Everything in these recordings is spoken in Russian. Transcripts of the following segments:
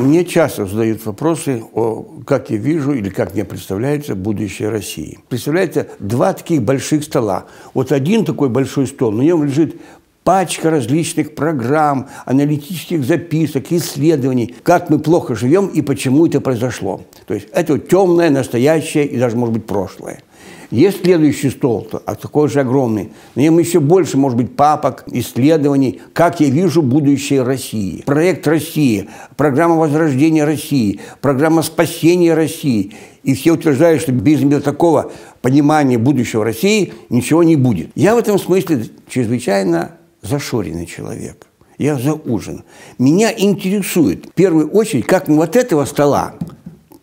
Мне часто задают вопросы о, как я вижу или как мне представляется будущее России. Представляете, два таких больших стола. Вот один такой большой стол, на нем лежит пачка различных программ, аналитических записок, исследований, как мы плохо живем и почему это произошло. То есть это темное, настоящее и даже, может быть, прошлое. Есть следующий стол, а такой же огромный. На нем еще больше, может быть, папок, исследований, как я вижу будущее России. Проект России, программа возрождения России, программа спасения России. И все утверждают, что без такого понимания будущего России ничего не будет. Я в этом смысле чрезвычайно зашоренный человек. Я за ужин. Меня интересует в первую очередь, как мы вот этого стола,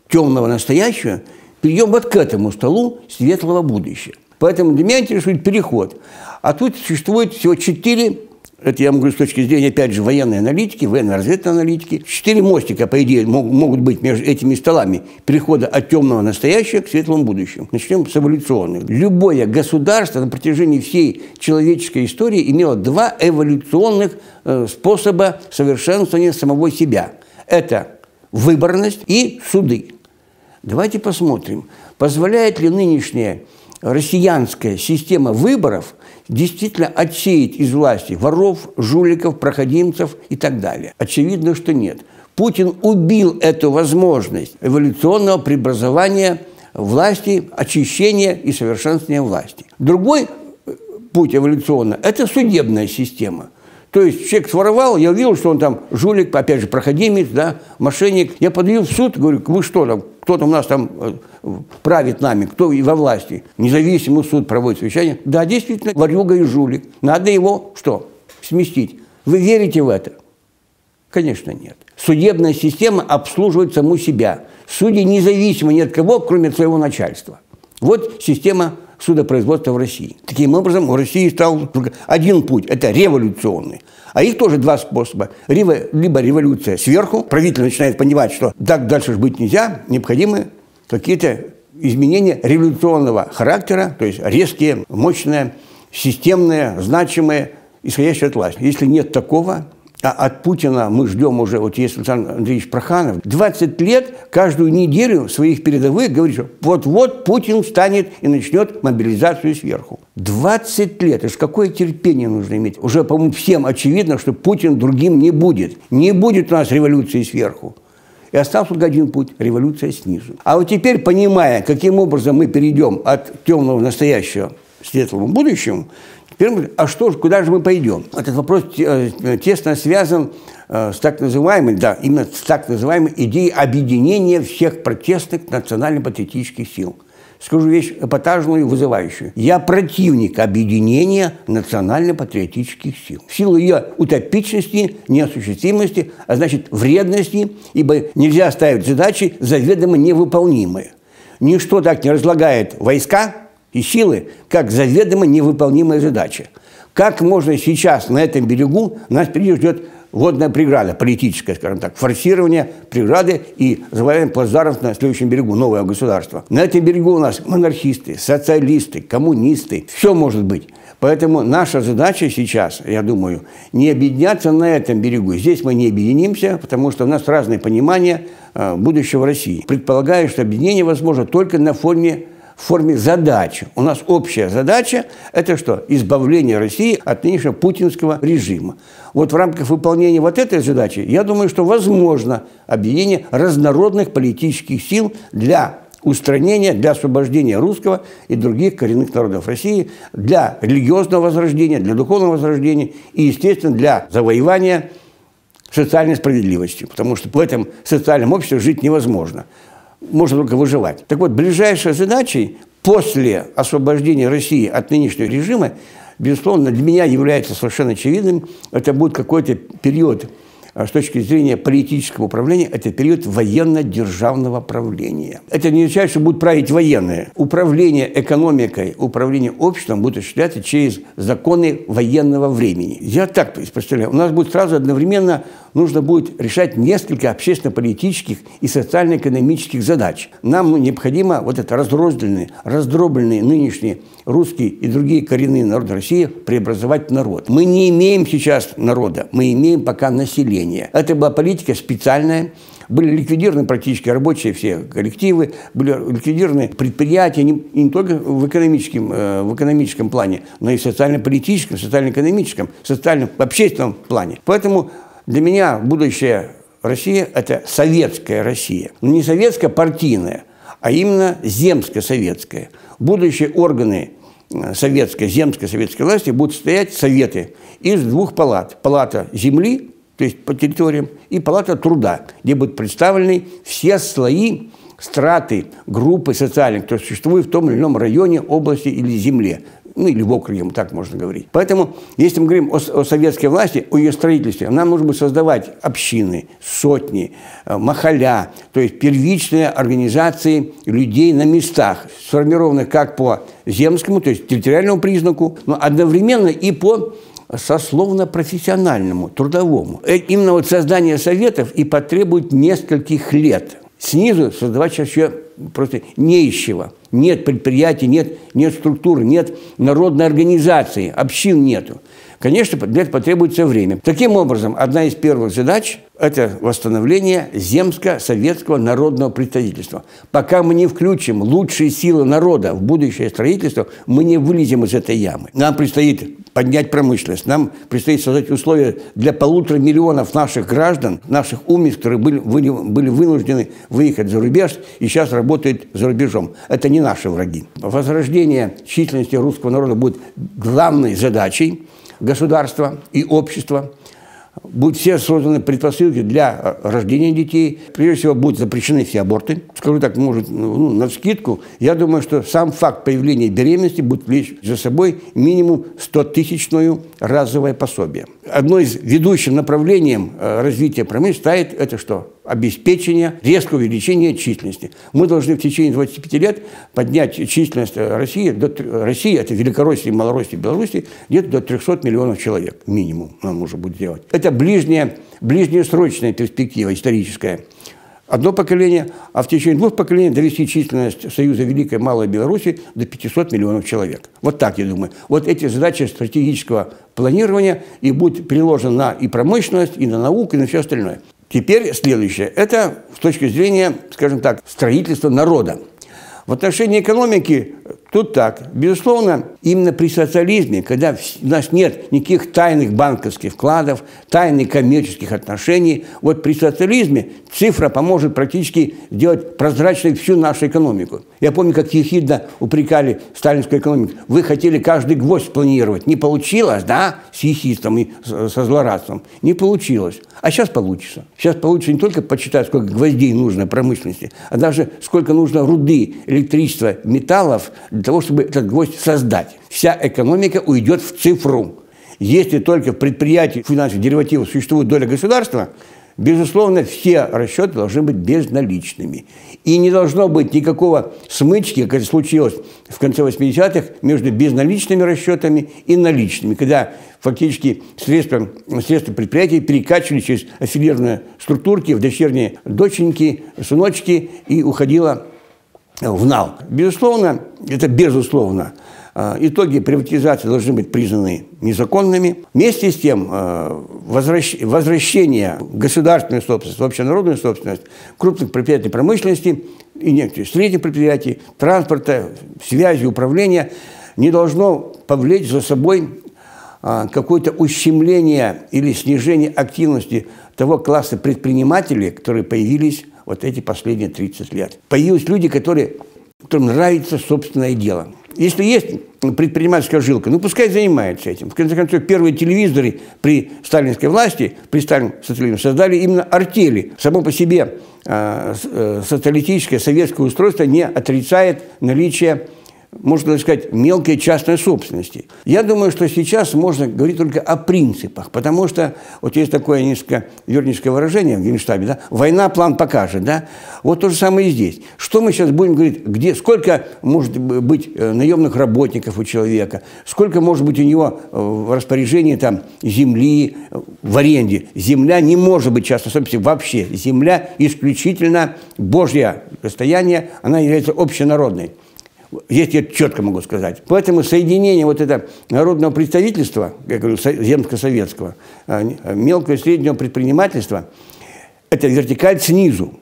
темного настоящего, перейдем вот к этому столу светлого будущего. Поэтому меня интересует переход. А тут существует всего четыре это я могу с точки зрения, опять же, военной аналитики, военно-разведной аналитики. Четыре мостика, по идее, могут быть между этими столами перехода от темного настоящего к светлому будущему. Начнем с эволюционных. Любое государство на протяжении всей человеческой истории имело два эволюционных э, способа совершенствования самого себя. Это выборность и суды. Давайте посмотрим, позволяет ли нынешняя россиянская система выборов действительно отсеять из власти воров, жуликов, проходимцев и так далее? Очевидно, что нет. Путин убил эту возможность эволюционного преобразования власти, очищения и совершенствования власти. Другой э, путь эволюционно – это судебная система – то есть человек своровал, я увидел, что он там жулик, опять же, проходимец, да, мошенник. Я подаю в суд, говорю, вы что там, кто там у нас там э, правит нами, кто во власти. Независимый суд проводит совещание. Да, действительно, ворюга и жулик. Надо его что? Сместить. Вы верите в это? Конечно, нет. Судебная система обслуживает саму себя. Судьи независимы ни от кого, кроме своего начальства. Вот система судопроизводства в России. Таким образом, у России стал только один путь – это революционный. А их тоже два способа. Либо революция сверху, правитель начинает понимать, что так дальше быть нельзя, необходимы какие-то изменения революционного характера, то есть резкие, мощные, системные, значимые, исходящие от власти. Если нет такого, а от Путина мы ждем уже, вот есть Александр Андреевич Проханов, 20 лет каждую неделю своих передовых говорит, что вот-вот Путин встанет и начнет мобилизацию сверху. 20 лет. Это же какое терпение нужно иметь? Уже, по-моему, всем очевидно, что Путин другим не будет. Не будет у нас революции сверху. И остался только один путь – революция снизу. А вот теперь, понимая, каким образом мы перейдем от темного настоящего к светлому будущему, Теперь, а что же, куда же мы пойдем? Этот вопрос э, тесно связан э, с так называемой, да, именно с так называемой идеей объединения всех протестных национально-патриотических сил. Скажу вещь эпатажную и вызывающую. Я противник объединения национально-патриотических сил. В силу ее утопичности, неосуществимости, а значит вредности, ибо нельзя ставить задачи заведомо невыполнимые. Ничто так не разлагает войска, и силы как заведомо невыполнимая задача. Как можно сейчас на этом берегу, нас впереди ждет водная преграда, политическая, скажем так, форсирование преграды и завоевание плацдармов на следующем берегу, новое государство. На этом берегу у нас монархисты, социалисты, коммунисты, все может быть. Поэтому наша задача сейчас, я думаю, не объединяться на этом берегу. Здесь мы не объединимся, потому что у нас разные понимания э, будущего России. Предполагаю, что объединение возможно только на фоне в форме задачи. У нас общая задача – это что? Избавление России от нынешнего путинского режима. Вот в рамках выполнения вот этой задачи, я думаю, что возможно объединение разнородных политических сил для устранения, для освобождения русского и других коренных народов России, для религиозного возрождения, для духовного возрождения и, естественно, для завоевания социальной справедливости, потому что в этом социальном обществе жить невозможно можно только выживать. Так вот, ближайшей задачей после освобождения России от нынешнего режима, безусловно, для меня является совершенно очевидным, это будет какой-то период а с точки зрения политического управления, это период военно-державного правления. Это не означает, что будут править военные. Управление экономикой, управление обществом будет осуществляться через законы военного времени. Я так представляю. У нас будет сразу одновременно нужно будет решать несколько общественно-политических и социально-экономических задач. Нам необходимо вот это разрозненные, раздробленные нынешние русские и другие коренные народы России преобразовать народ. Мы не имеем сейчас народа, мы имеем пока население. Это была политика специальная, Были ликвидированы практически рабочие все коллективы, были ликвидированы предприятия не, не только в экономическом, э, в экономическом плане, но и в социально-политическом, социально-экономическом, социальном, общественном плане. Поэтому для меня будущее Россия – это советская Россия. Но не советская партийная, а именно земско-советская. Будущие органы э, советской, земской советской власти будут стоять советы из двух палат. Палата земли, то есть по территориям, и палата труда, где будут представлены все слои страты группы социальных, которые существуют в том или ином районе, области или земле ну или в округе, так можно говорить. Поэтому, если мы говорим о, о советской власти, о ее строительстве, нам нужно будет создавать общины, сотни, э, махаля, то есть первичные организации людей на местах, сформированных как по земскому, то есть территориальному признаку, но одновременно и по сословно-профессиональному, трудовому. Э, именно вот создание советов и потребует нескольких лет. Снизу создавать еще просто неищего. Нет предприятий, нет, нет структуры, нет народной организации, общин нету. Конечно, для этого потребуется время. Таким образом, одна из первых задач – это восстановление земско-советского народного представительства. Пока мы не включим лучшие силы народа в будущее строительство, мы не вылезем из этой ямы. Нам предстоит поднять промышленность, нам предстоит создать условия для полутора миллионов наших граждан, наших умниц, которые были, были вынуждены выехать за рубеж и сейчас работают за рубежом. Это не наши враги. Возрождение численности русского народа будет главной задачей – государства и общества. Будут все созданы предпосылки для э, рождения детей. Прежде всего, будут запрещены все аборты. Скажу так, может, ну, на скидку. Я думаю, что сам факт появления беременности будет влечь за собой минимум 100-тысячную разовое пособие. Одно из ведущих направлением э, развития промышленности ставит это что? Обеспечения, резкого увеличения численности. Мы должны в течение 25 лет поднять численность России, до, России это Великороссия, Малороссия, Белоруссия, где-то до 300 миллионов человек минимум нам нужно будет делать. Это ближняя, ближнесрочная перспектива историческая. Одно поколение, а в течение двух поколений довести численность Союза Великой и Малой Беларуси до 500 миллионов человек. Вот так, я думаю. Вот эти задачи стратегического планирования и будут приложены на и промышленность, и на науку, и на все остальное. Теперь следующее. Это с точки зрения, скажем так, строительства народа. В отношении экономики тут так. Безусловно, именно при социализме, когда у нас нет никаких тайных банковских вкладов, тайных коммерческих отношений, вот при социализме цифра поможет практически сделать прозрачной всю нашу экономику. Я помню, как ехидно упрекали сталинскую экономику. Вы хотели каждый гвоздь планировать. Не получилось, да, с ехидством и со злорадством. Не получилось. А сейчас получится. Сейчас получится не только почитать, сколько гвоздей нужно промышленности, а даже сколько нужно руды, электричества, металлов для того, чтобы этот гвоздь создать. Вся экономика уйдет в цифру. Если только в предприятии финансовых деривативов существует доля государства, безусловно, все расчеты должны быть безналичными. И не должно быть никакого смычки, как это случилось в конце 80-х, между безналичными расчетами и наличными, когда фактически средства, средства предприятий перекачивали через аффилированные структурки в дочерние доченьки, сыночки и уходило в нал. Безусловно, это безусловно, а, итоги приватизации должны быть признаны незаконными. Вместе с тем, а, возвращение государственной собственности, общенародную собственность крупных предприятий промышленности и некоторых средних предприятий, транспорта, связи, управления не должно повлечь за собой а, какое-то ущемление или снижение активности того класса предпринимателей, которые появились вот эти последние 30 лет. Появились люди, которые, которым нравится собственное дело. Если есть предпринимательская жилка, ну пускай занимается этим. В конце концов, первые телевизоры при сталинской власти, при сталинском социализме создали именно артели. Само по себе э, э социалистическое советское устройство не отрицает наличие можно даже сказать, мелкой частной собственности. Я думаю, что сейчас можно говорить только о принципах, потому что вот есть такое несколько верническое выражение в Генштабе, да, война план покажет, да, вот то же самое и здесь. Что мы сейчас будем говорить, где, сколько может быть э, наемных работников у человека, сколько может быть у него э, в распоряжении там земли, э, в аренде. Земля не может быть частной собственностью вообще. Земля исключительно Божье достояние, она является общенародной. Здесь я четко могу сказать. Поэтому соединение вот этого народного представительства, я говорю, земско-советского, а, мелкого и среднего предпринимательства, Это вертикаль снизу,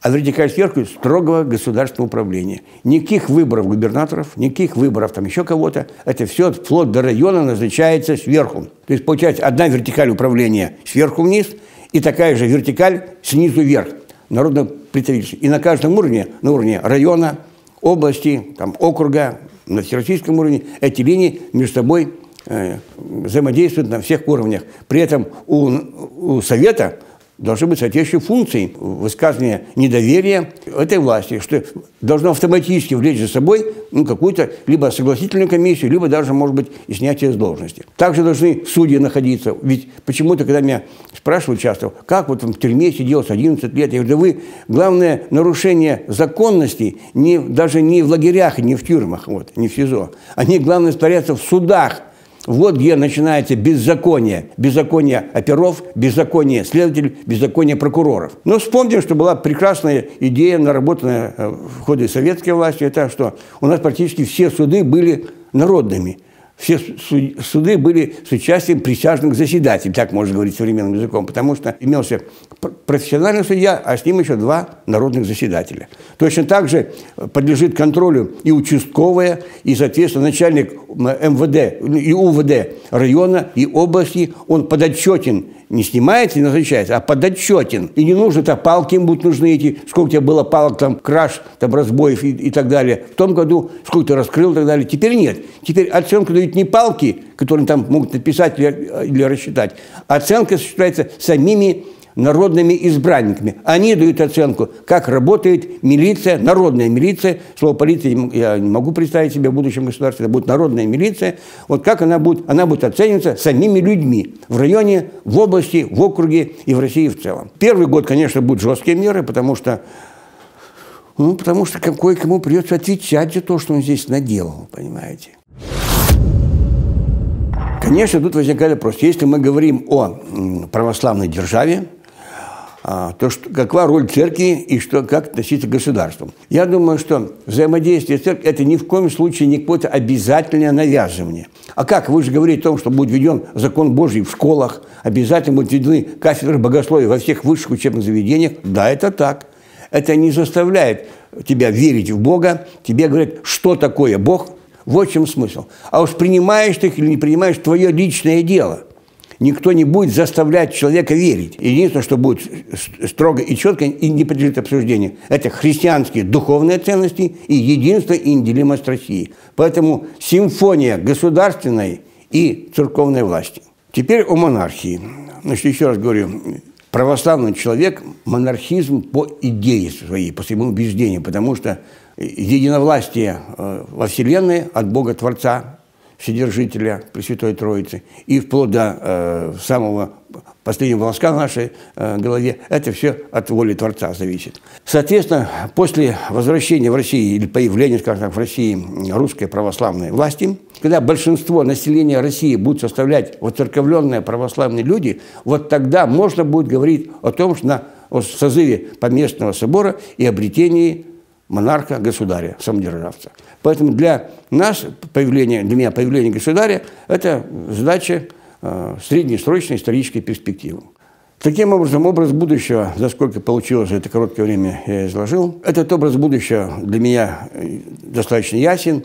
а вертикаль сверху строгого государственного управления. Никаких выборов губернаторов, никаких выборов там еще кого-то. Это все вплоть до района назначается сверху. То есть получается одна вертикаль управления сверху вниз и такая же вертикаль снизу вверх. Народное представительство. И на каждом уровне, на уровне района, области, там, округа, на всероссийском уровне, эти линии между собой э, взаимодействуют на всех уровнях. При этом у, у Совета должны быть соответствующие функции высказывания недоверия этой власти, что должно автоматически влечь за собой ну, какую-то либо согласительную комиссию, либо даже, может быть, и снятие с должности. Также должны судьи находиться. Ведь почему-то, когда меня спрашивают часто, как вот в тюрьме сидел с 11 лет, я говорю, да вы, главное нарушение законности не, даже не в лагерях, не в тюрьмах, вот, не в СИЗО. Они, главное, творятся в судах, вот где начинается беззаконие. Беззаконие оперов, беззаконие следователей, беззаконие прокуроров. Но вспомним, что была прекрасная идея, наработанная э, в ходе советской власти, это что у нас практически все суды были народными – все суды были с участием присяжных заседателей, так можно говорить современным языком, потому что имелся профессиональный судья, а с ним еще два народных заседателя. Точно так же подлежит контролю и участковая, и, соответственно, начальник МВД и УВД района и области, он подотчетен не снимается и назначается, а подотчетен. И не нужно, то палки им будут нужны эти, сколько у тебя было палок, там, краж, там, разбоев и, и так далее. В том году сколько ты раскрыл и так далее. Теперь нет. Теперь оценку дают не палки, которые там могут написать или, или рассчитать, оценка осуществляется самими народными избранниками. Они дают оценку, как работает милиция, народная милиция. Слово полиция я не могу представить себе в будущем государстве. Это будет народная милиция. Вот как она будет, она будет оцениваться самими людьми в районе, в области, в округе и в России в целом. Первый год, конечно, будут жесткие меры, потому что ну, потому что кое-кому придется отвечать за то, что он здесь наделал, понимаете. Конечно, тут возникает вопрос. Если мы говорим о православной державе, а, то что, какова роль церкви и что, как относиться к государству. Я думаю, что взаимодействие с церковью – это ни в коем случае не какое-то обязательное навязывание. А как? Вы же говорите о том, что будет введен закон Божий в школах, обязательно будут введены кафедры богословия во всех высших учебных заведениях. Да, это так. Это не заставляет тебя верить в Бога. Тебе говорят, что такое Бог. Вот в чем смысл. А уж принимаешь ты их или не принимаешь, твое личное дело – никто не будет заставлять человека верить. Единственное, что будет строго и четко и не подлежит обсуждению, это христианские духовные ценности и единство и неделимость России. Поэтому симфония государственной и церковной власти. Теперь о монархии. Значит, еще раз говорю, православный человек – монархизм по идее своей, по своему убеждению, потому что единовластие э, во Вселенной от Бога Творца Вседержителя Пресвятой Троицы, и вплоть до э, самого последнего волоска в нашей э, голове, это все от воли Творца зависит. Соответственно, после возвращения в Россию или появления, скажем так, в России русской православной власти, когда большинство населения России будет составлять воцерковленные православные люди, вот тогда можно будет говорить о том, что на о созыве поместного собора и обретении монарха, государя, самодержавца. Поэтому для нас появление, для меня появление государя – это задача э, среднесрочной исторической перспективы. Таким образом, образ будущего, за сколько получилось за это короткое время, я изложил. Этот образ будущего для меня э, достаточно ясен.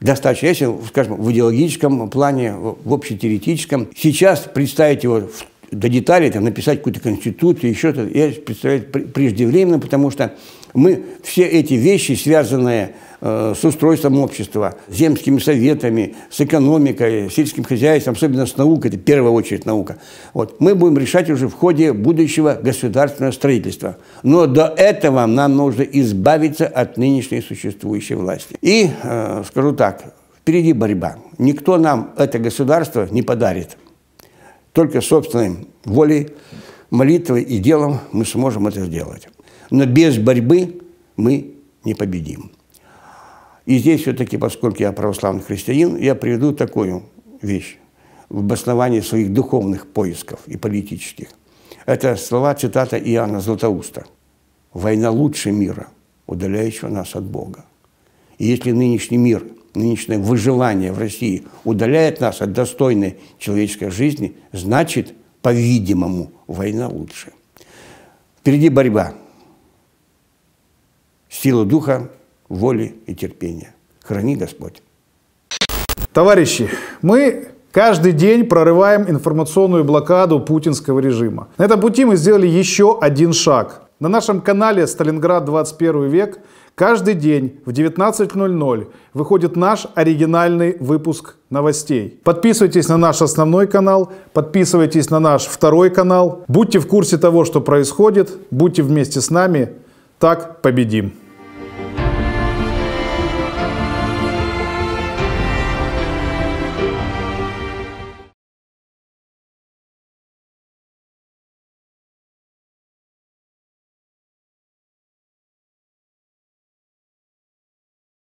Достаточно ясен, скажем, в идеологическом плане, в общетеоретическом. Сейчас представить его в до деталей, там, написать какую-то конституцию, еще что-то, я представляю преждевременно, потому что мы все эти вещи, связанные э, с устройством общества, земскими советами, с экономикой, сельским хозяйством, особенно с наукой, это в первую очередь наука, вот, мы будем решать уже в ходе будущего государственного строительства. Но до этого нам нужно избавиться от нынешней существующей власти. И, э, скажу так, впереди борьба. Никто нам это государство не подарит. Только собственной волей, молитвой и делом мы сможем это сделать. Но без борьбы мы не победим. И здесь все-таки, поскольку я православный христианин, я приведу такую вещь в обосновании своих духовных поисков и политических. Это слова, цитата Иоанна Златоуста. «Война лучше мира, удаляющего нас от Бога». И если нынешний мир – нынешнее выживание в России удаляет нас от достойной человеческой жизни, значит, по-видимому, война лучше. Впереди борьба. Сила духа, воли и терпения. Храни Господь. Товарищи, мы каждый день прорываем информационную блокаду путинского режима. На этом пути мы сделали еще один шаг. На нашем канале «Сталинград 21 век» каждый день в 19.00 выходит наш оригинальный выпуск новостей. Подписывайтесь на наш основной канал, подписывайтесь на наш второй канал. Будьте в курсе того, что происходит, будьте вместе с нами. Так победим!